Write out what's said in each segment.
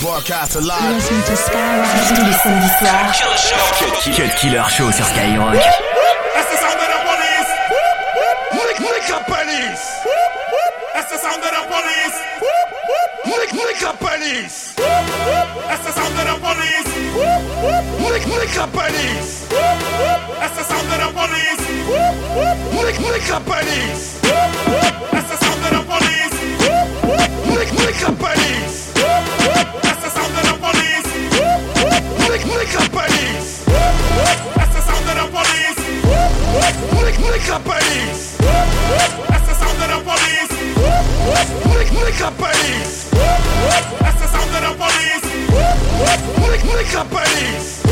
Broadcast alive. Listen to Skyrock tous les samedis soirs. Cut Killer Show sur Skyrock. That's the sound of the police. Lick, lick police. That's the sound of the police. Lick, lick up police. That's the sound of the police. Lick, lick up police. That's the sound of the police. Lick, police. That's the sound of the police. Lick, lick up police. Up police. That's the sound of the police. Up police. That's the sound of the police. Lick police.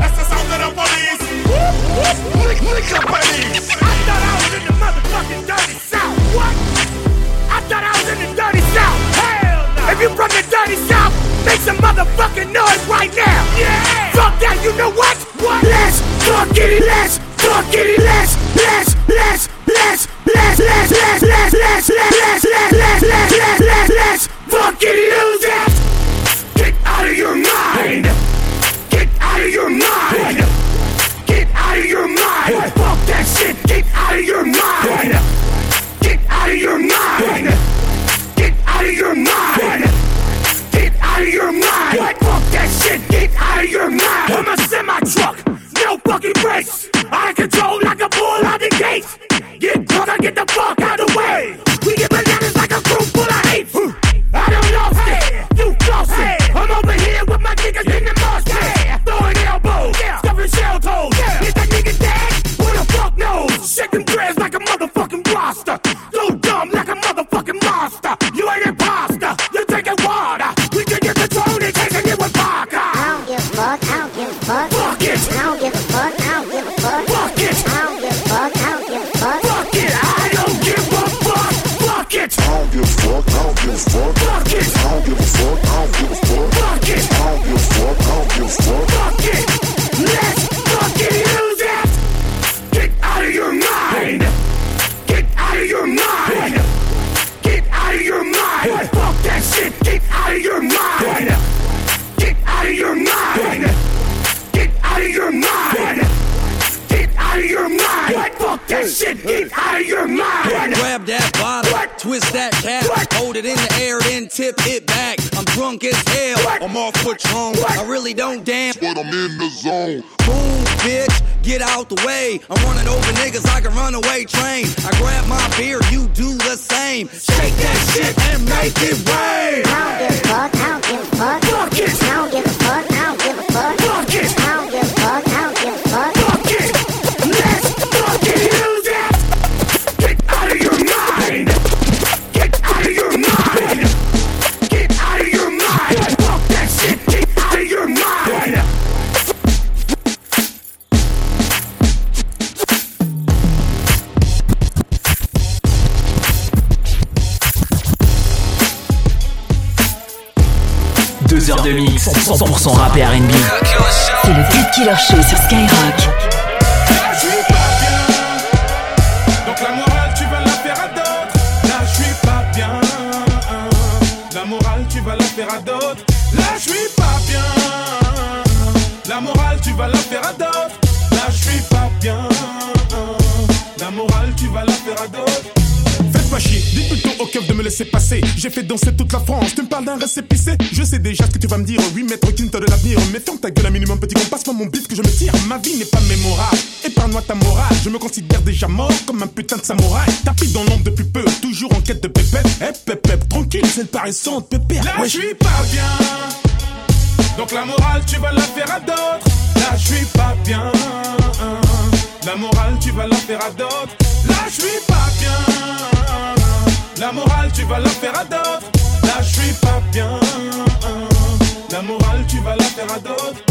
That's the sound of the police. Lick, lick police. I thought I was in the motherfucking dirty south. What? I thought I was in the dirty south. Hell no. If you from the dirty south, make some motherfucking noise right now. Yeah. Fuck that. You know what? What? Let's fuck it. Let's fuck it. Let's let's let's let's let's let's let's let's let's let's let's let's let's let's let's let's fuck it. Lose it. Get out of your mind. Get out of your mind. Get out of your mind. Fuck that shit. Get out of your mind. Get out of your mind. Get out of your mind. Get out of your mind. Fuck that shit. Get out of your mind. I'm a semi truck. No fucking brakes. Of control like a bull out the gate. Get drunk or get the fuck out the way. We get bananas like a crew full of hate. I don't lost it. You lost it. I'm over here with my niggas in the mosh pit. Throwing elbows. Stuffing shell toes. Is that nigga dead? Who the fuck knows? Shaking dreads like a motherfucking roster. So dumb like a motherfucking monster. Tip it back. I'm drunk as hell, What? I'm off Patron. What? I really don't dance. But I'm in the zone. Move, bitch, get out the way. I'm running over niggas like a runaway train. I grab my beer, you do the same. Shake that shit and make it rain. Killer Show sur Skyrock. Laisser passer. J'ai fait danser toute la France, tu me parles d'un récépissé. Je sais déjà ce que tu vas me dire, oui, maître Quinto de l'avenir. Mais ferme ta gueule un minimum, petit con, passe-moi mon bif que je me tire. Ma vie n'est pas mémorable, épargne-moi ta morale. Je me considère déjà mort comme un putain de samouraï. Tapis dans l'ombre depuis peu, toujours en quête de pépette. Eh, pépette, tranquille, c'est le paraissant, pépère. Là, Ouais, je suis pas bien. Donc la morale, tu vas la faire à d'autres. Là, je suis pas bien. La morale, tu vas la faire à d'autres. Là, je suis pas bien. La morale, tu vas la faire à d'autres. Là, je suis pas bien. La morale, tu vas la faire à d'autres.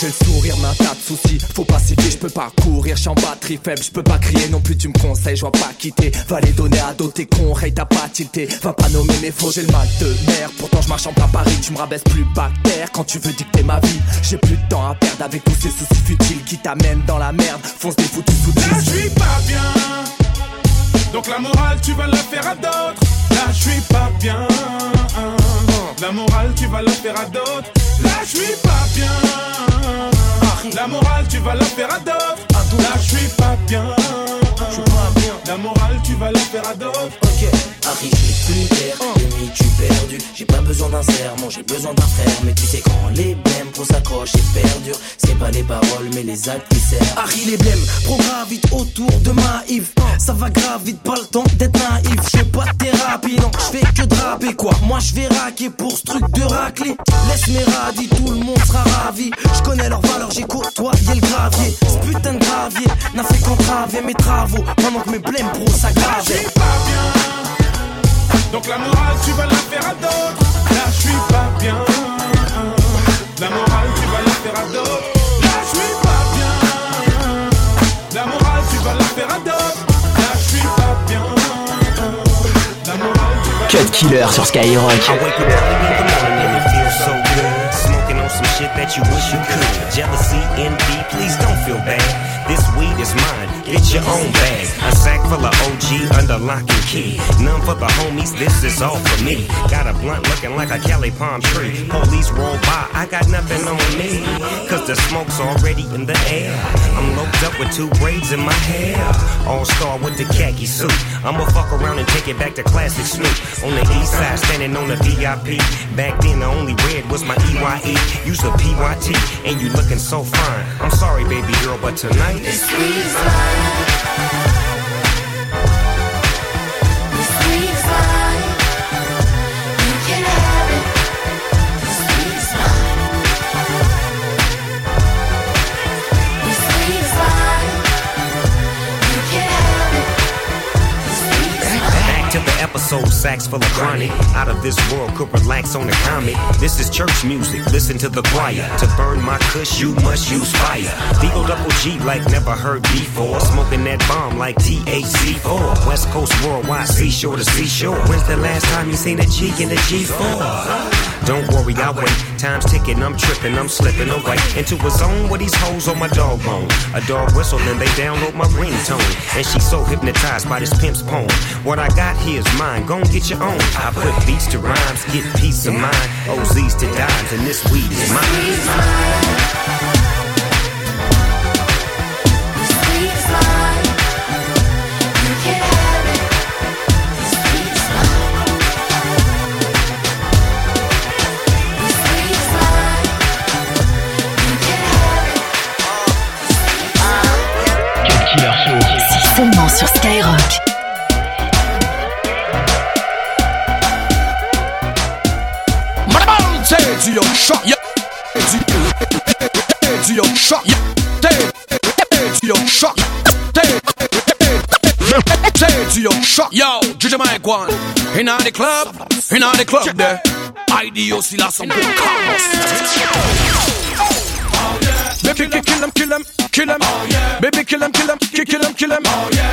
J'ai le sourire d'un tas de soucis, faut pas citer, je peux pas courir, j'suis en batterie faible, je peux pas crier non plus, tu me conseilles, je pas quitter. Va les donner à d'autres, t'es con, t'as pas tilté. Va pas nommer mes faux, j'ai le mal de mer. Pourtant je marche en plein Paris, tu me rabaisses plus terre quand tu veux dicter ma vie. J'ai plus de temps à perdre avec tous ces soucis futiles qui t'amènent dans la merde. Fonce des foutus sous Là, je suis pas bien. Donc la morale, tu vas la faire à d'autres. Là, je suis pas bien. La morale, tu vas la faire à d'autres. Là, je suis pas bien. La morale, tu vas la faire à d'autres. Là, je suis pas bien. La morale, tu vas la faire à d'autres. Ok, Harry, j'ai plus d'air, demi tu perdu. J'ai pas besoin d'un serment, j'ai besoin d'un frère. Mais tu sais, quand les blèmes pour s'accrocher perdurent, c'est pas les paroles, mais les actes qui servent. Harry les blèmes, vite autour de ma Yves. Ça va grave vite, pas le temps d'être naïf. J'fais pas de thérapie, non, j'fais que draper quoi. Moi j'vais raquer pour ce truc de racler. Laisse mes radis, tout le monde sera ravi. J'connais leur valeur, j'ai côtoyé le gravier. Ce putain de gravier n'a fait qu'entraver mes travaux. Pendant que mes blèmes pro s'aggravaient. pas bien. Donc la morale, tu vas la faire à d'autres. Là, je suis pas bien. La morale, tu vas la faire à d'autres. Là, je suis pas bien. La morale, tu vas la faire à d'autres. Là, je suis pas bien. La morale, tu vas Cut Killer sur Skyrock. Smoking on some shit that you wish you could. Jealousy, envy, please don't feel bad. Is mine, get your own bag. A sack full of OG under lock and key. None for the homies, this is all for me. Got a blunt looking like a Cali palm tree. Police roll by, I got nothing on me. Cause the smoke's already in the air. I'm loped up with two braids in my hair. All star with the khaki suit. I'ma fuck around and take it back to classic Snoop. On the east side, standing on the VIP. Back then, the only red was my EYE. Use the PYT, and you looking so fine. I'm sorry, baby girl, but tonight weed is mine. Sax full of chronic. Out of this world, could relax on the comic. This is church music, listen to the choir. To burn my kush, you must use fire. Deagle double G like never heard before. Smoking that bomb like THC4. West Coast worldwide, seashore to seashore. When's the last time you seen a G in a G4? Don't worry, I'll wait. Time's ticking, I'm tripping, I'm slipping away into a zone where these hoes on my dog bone. A dog whistle, then they download my ringtone. And she's so hypnotized by this pimp's poem. What I got here is mine, gon' get your own. I put beats to rhymes, get peace of mind. OZs to dimes, and. This weed is mine. Du yo. DJ Mike one. In the club, in the club there. IDO si la some Baby, kill kill him, kill him, kill him. Baby, kill him, kill him, kill kill him, kill him.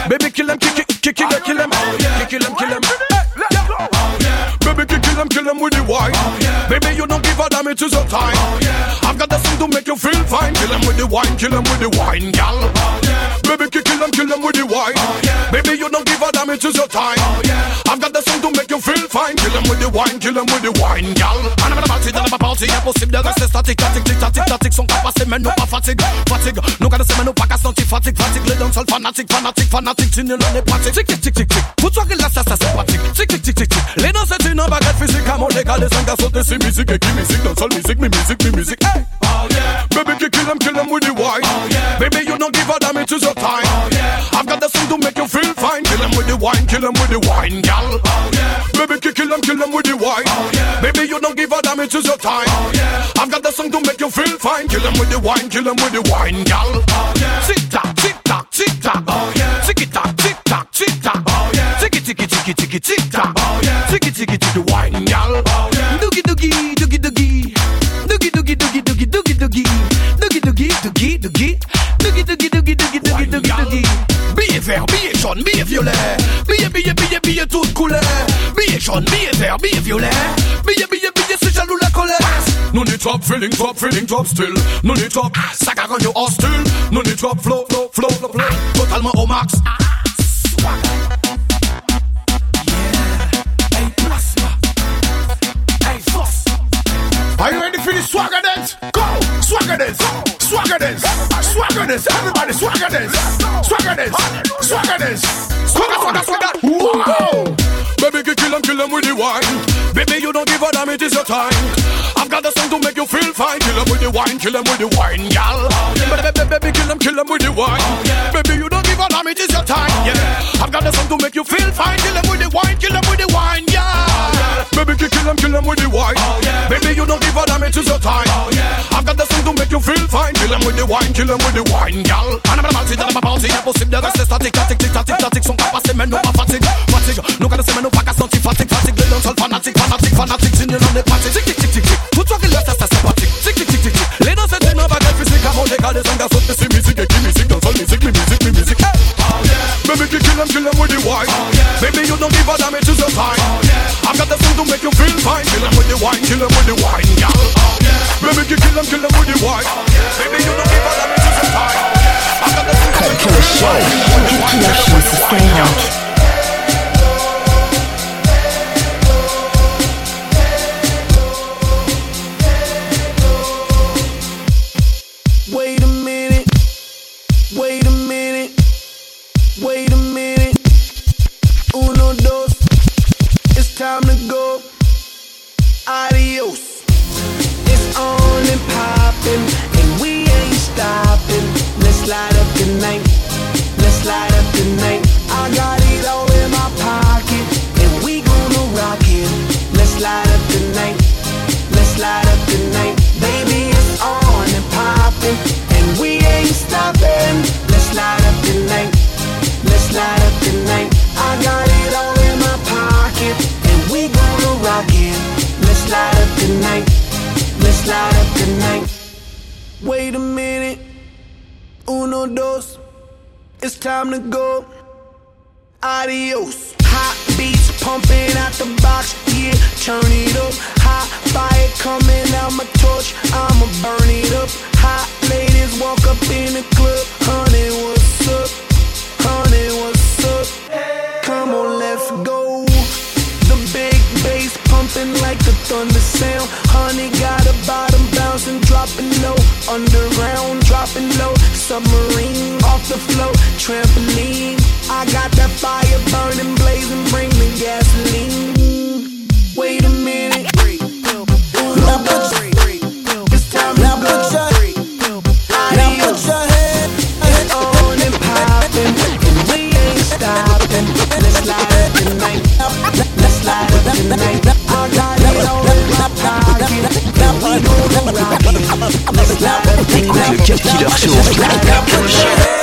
Baby, kill him, kill kill kill kill him, kill him, kill him, kill him. Baby, kill him, kill him with the wine. Baby, you don't give a damn, it is your time. I've got the thing to make you feel fine. Kill him with the wine, kill him with the wine, gal. Baby, kill him, kill him with the wine. Baby, you don't give a it is your time. Oh, I've got the thing to make you feel fine. Kill him with the wine, kill him with the wine, gal. And I'm party, dans ma party, impossible de rester statique, statique, tic, tatic, tatic, sont capaces, mais non pas fatigue, fatigue. Nous gardons mais nous pas qu'à sentir fatigue, fatigue. Les danseurs fanatiques, fanatiques, fanatiques, tu ne l'en es pratique. Tic, tic, tic, tic, tic. Toi que là, ça, ça, c'est pratique. Tic, tic, tic, tic, tic. Les danseurs, c'est une baguette physique, à mon légal, les cinq garçons, c'est musique, et qui musique, danseur, musique, mi musique, mi musique. Hey! Oh yeah. Baby, kill them, kill them with the wine. Oh yeah. Baby, you don't give a damn, it is your time. Oh yeah. The wine, kill them with the wine, gal. Oh yeah. Baby, kill them, kill them with the wine. Oh yeah. Baby, you don't give a damn, it is your time. Oh yeah. I've got the song to make you feel fine. Kill them with the wine, kill them with the wine, gal. Oh yeah. Tick tock, tick tock, tick tock. Oh yeah. Tick tock, tick tock, tick tock. Oh yeah. Ticky ticky ticky ticky tick tock. Oh yeah. Ticky ticky ticky wine, gal. Oh yeah. Doogie doogie, doogie doogie. Doogie doogie doogie doogie doogie doogie. Doogie doogie doogie doogie. Doogie doogie doogie doogie doogie doogie doogie. Vert, billet jaune, billet violet. Billet, billet, billet, billet toutes couleurs. Billet jaune, billet vert, billet violet. Billet, billet, billet, c'est jaloux la colère. No need top feeling, top feeling, top still. No need top, ah, ça carogne au hostile. No need top flow, flow, flow, flow, flow. Totalement au max. Swag. Yeah. Hey, plasma. Hey, force. swagger dance, go, swagger dance, swagger dance, swagger dance, everybody swagger dance, swagger dance, swagger dance, swagger, swagger, swagger, wow. Baby, you kill 'em, kill 'em with the wine. Baby, you don't give a damn, it is your time. I've got a song to make you feel fine. Kill 'em with the wine, kill 'em with the wine, gal. Baby, baby, baby, kill 'em, kill 'em with the wine. Oh, yeah. Baby, you don't give a damn, it is your time. Yeah, I've got a song to make you feel fine. Kill 'em with the wine, kill 'em with the wine, yeah. Baby, kill 'em, kill 'em with the wine. Baby, you don't give a damn, it is your time. I've got song to make you feel fine. Kill with the wine, kill with the wine, gal. And I'm about to tell 'em about it. Impossible de rester statique, statique, tic, tac, tic, tac, tic. Sont capables, mais non light up the night. I got it all in my pocket, and we gonna rock it. Let's light up the night. Let's light up the night. Baby, it's on and popping, and we ain't stopping. Let's light up the night. Let's light up the night. I got it all in my pocket, and we gonna rock it. Let's light up the night. Let's light up the night. Wait a minute. Uno, dos. It's time to go. Adios. Hot beats pumping out the box, yeah, turn it up. Hot fire coming out my torch, I'ma burn it up. Hot ladies walk up in the club, honey, what's up? Honey, what's up? Come on, let's go. The big bass pumping like a thunder sound. Honey got a bottom bouncing, dropping low. Underground, dropping low. Submarine off the float, trampoline. I got that fire burning, blazing, bring the gasoline. Wait a minute. Now put it's time now to put your, now put your head, head on and popping, and we ain't stopping. Let's light up the night. Let's light up the night. I got it all in my pocket. Now we gonna rock it. Let's light up the night.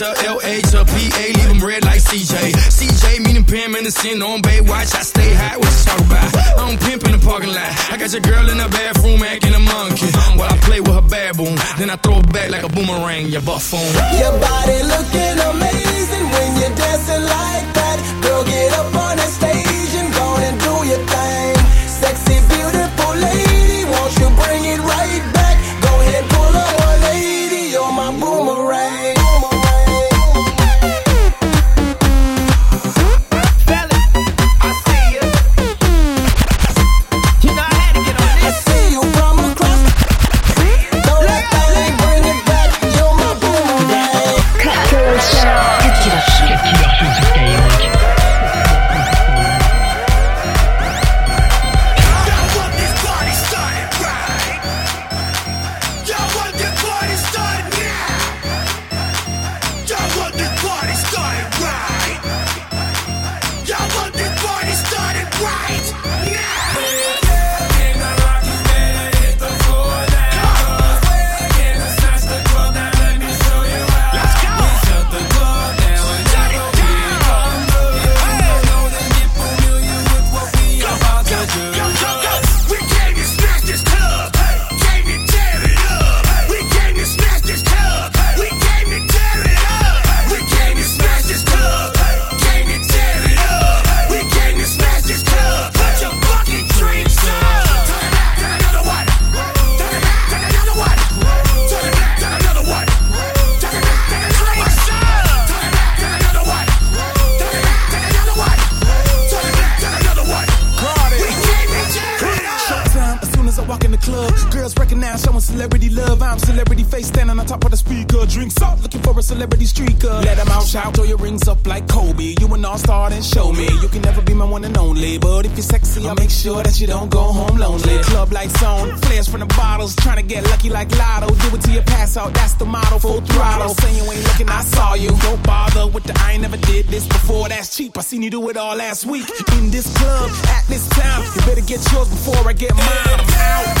To LA to PA, leave them red like CJ. CJ meaning Pam Anderson on Baywatch, I stay high, what you talk about? I don't pimp in the parking lot, I got your girl in the bathroom acting a monkey. While I play with her baboon, then I throw it back like a boomerang, you buffoon. Your body looking amazing when you're dancing like that. Girl, get up on up like Kobe. You an all star, then show me. You can never be my one and only. But if you're sexy, I'll make sure that you don't go home lonely. Club lights on, flares from the bottles. Trying to get lucky like Lotto. Do it till you pass out, that's the motto. Full throttle. Saying you ain't looking, I saw you. Don't bother with the I ain't never did this before. That's cheap. I seen you do it all last week. In this club, at this time. You better get yours before I get mine. I'm out.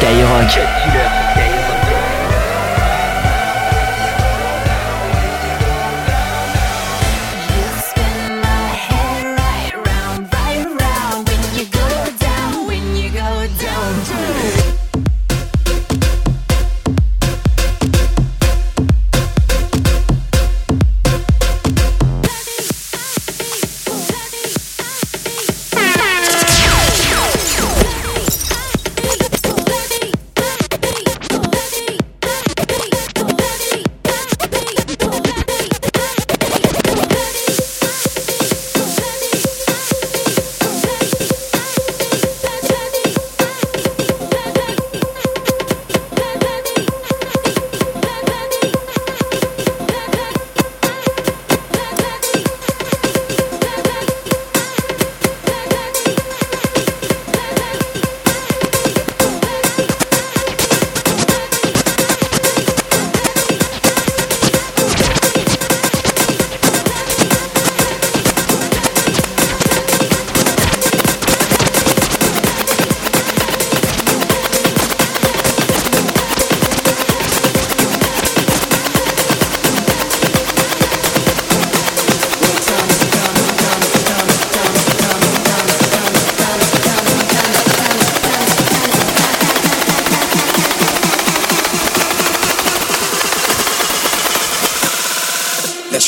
Skyrock.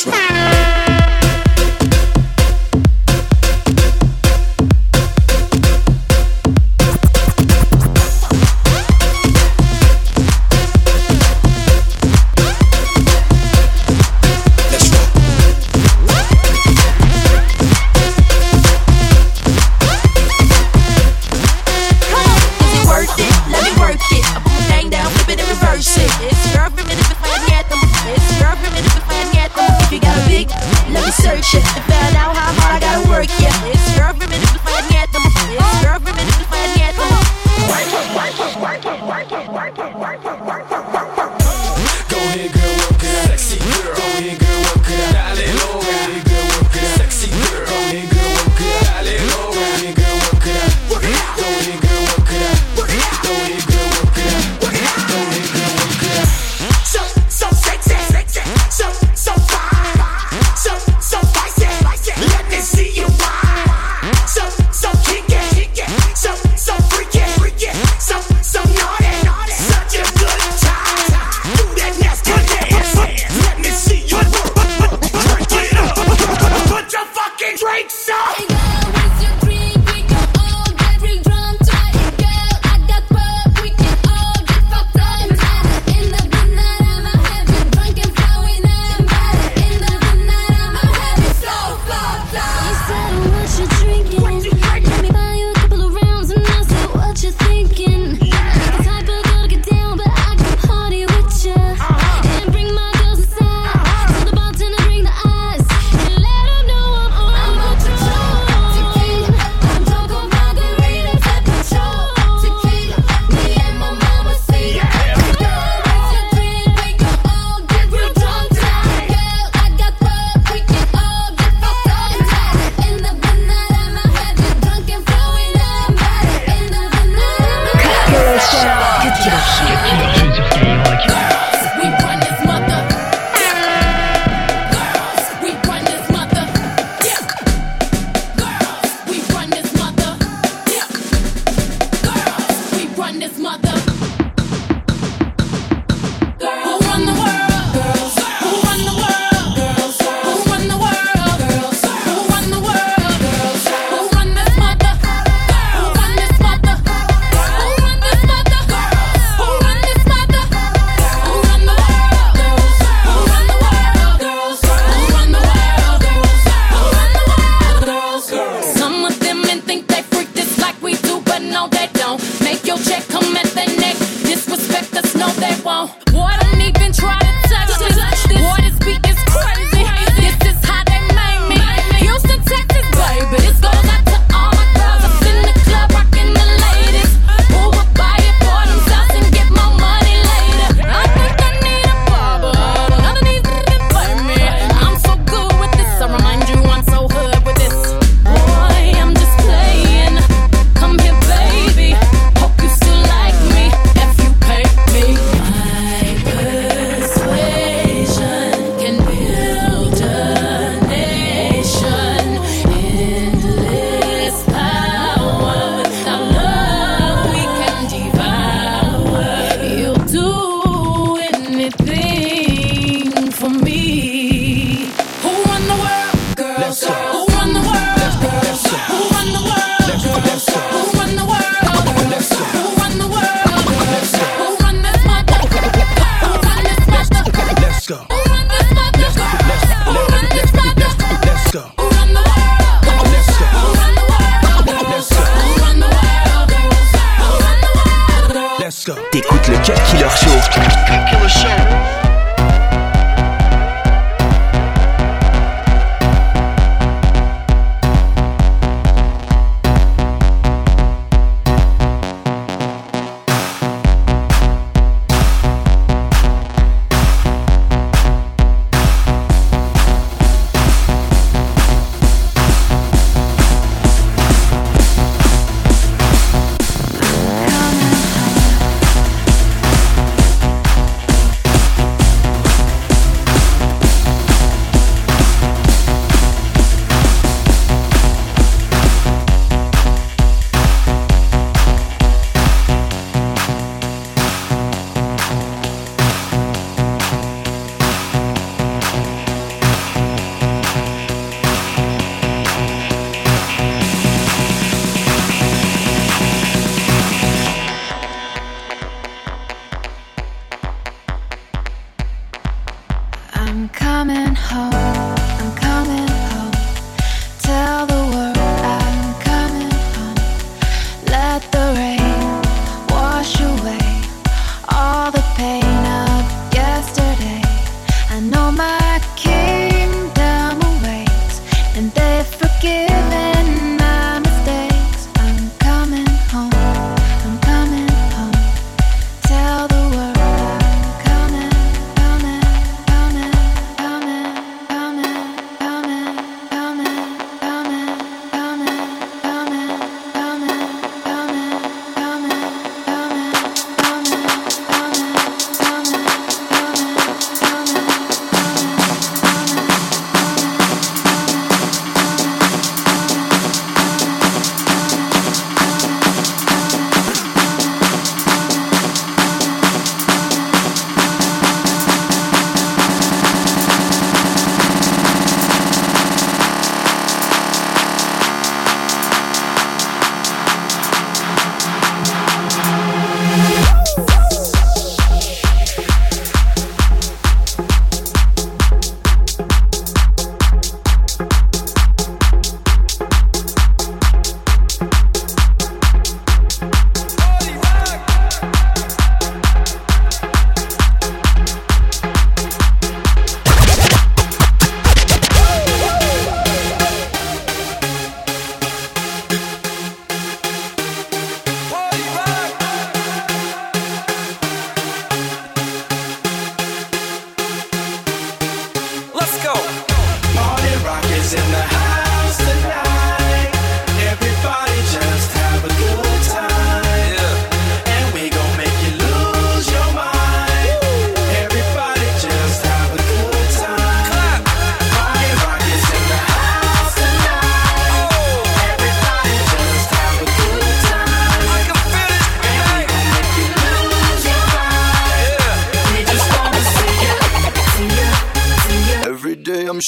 That's right. Disrespect us, no, they won't.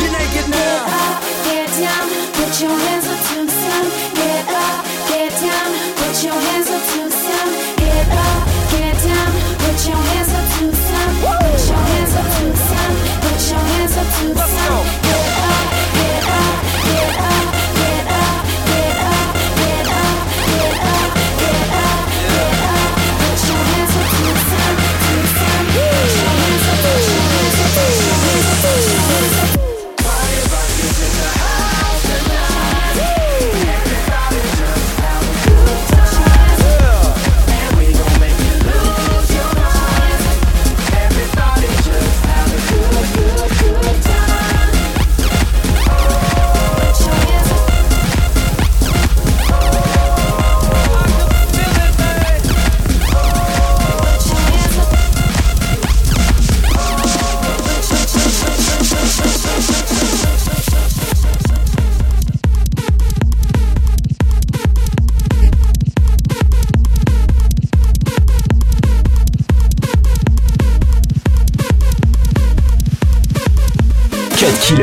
You're naked now. Get down, put your hands up to the sun. Get up, get down, put your hands up to the sun. Get up, get down, put your hands up to the sun. Put your hands up to the sun. Put your hands up to the sun. Get up,